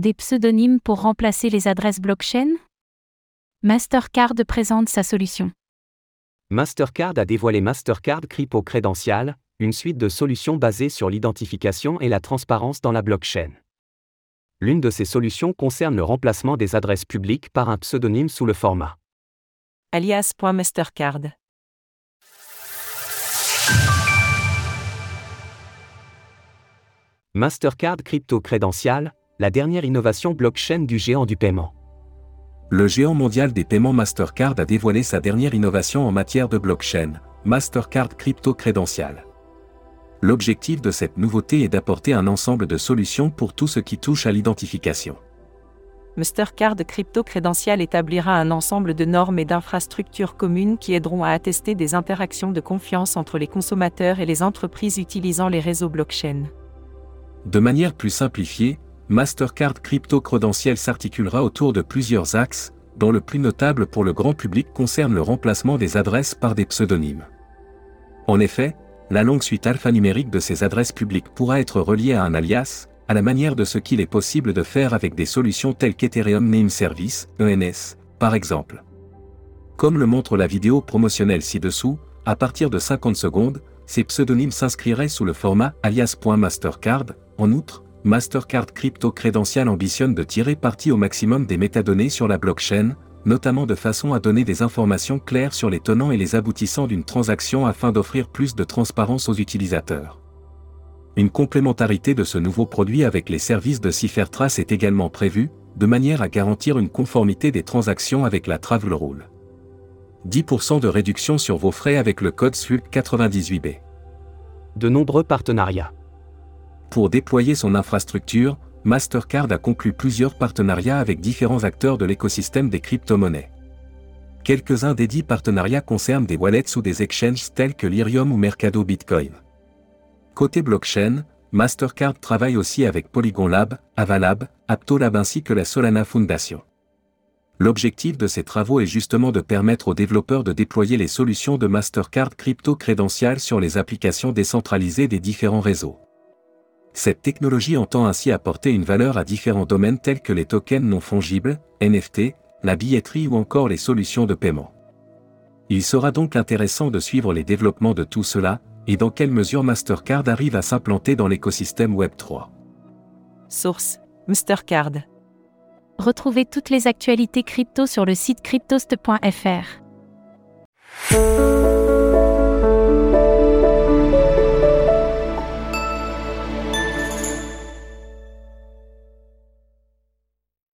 Des pseudonymes pour remplacer les adresses blockchain? Mastercard présente sa solution. Mastercard a dévoilé Mastercard Crypto Credential, une suite de solutions basées sur l'identification et la transparence dans la blockchain. L'une de ces solutions concerne le remplacement des adresses publiques par un pseudonyme sous le format alias.mastercard. Mastercard Crypto Credential, la dernière innovation blockchain du géant du paiement. Le géant mondial des paiements Mastercard a dévoilé sa dernière innovation en matière de blockchain, Mastercard Crypto Credential. L'objectif de cette nouveauté est d'apporter un ensemble de solutions pour tout ce qui touche à l'identification. Mastercard Crypto Credential établira un ensemble de normes et d'infrastructures communes qui aideront à attester des interactions de confiance entre les consommateurs et les entreprises utilisant les réseaux blockchain. De manière plus simplifiée, Mastercard Crypto Credential s'articulera autour de plusieurs axes, dont le plus notable pour le grand public concerne le remplacement des adresses par des pseudonymes. En effet, la longue suite alphanumérique de ces adresses publiques pourra être reliée à un alias, à la manière de ce qu'il est possible de faire avec des solutions telles qu'Ethereum Name Service, ENS, par exemple. Comme le montre la vidéo promotionnelle ci-dessous, à partir de 50 secondes, ces pseudonymes s'inscriraient sous le format alias.mastercard. En outre, Mastercard Crypto Credential ambitionne de tirer parti au maximum des métadonnées sur la blockchain, notamment de façon à donner des informations claires sur les tenants et les aboutissants d'une transaction afin d'offrir plus de transparence aux utilisateurs. Une complémentarité de ce nouveau produit avec les services de CipherTrace est également prévue, de manière à garantir une conformité des transactions avec la Travel Rule. 10% de réduction sur vos frais avec le code SWIFT 98B. De nombreux partenariats. Pour déployer son infrastructure, Mastercard a conclu plusieurs partenariats avec différents acteurs de l'écosystème des crypto-monnaies. Quelques-uns des dix partenariats concernent des wallets ou des exchanges tels que Lyrium ou Mercado Bitcoin. Côté blockchain, Mastercard travaille aussi avec Polygon Lab, Avalab, Aptolab ainsi que la Solana Foundation. L'objectif de ces travaux est justement de permettre aux développeurs de déployer les solutions de Mastercard Crypto Credential sur les applications décentralisées des différents réseaux. Cette technologie entend ainsi apporter une valeur à différents domaines tels que les tokens non fongibles, NFT, la billetterie ou encore les solutions de paiement. Il sera donc intéressant de suivre les développements de tout cela, et dans quelle mesure Mastercard arrive à s'implanter dans l'écosystème Web3. Source Mastercard. Retrouvez toutes les actualités crypto sur le site cryptost.fr.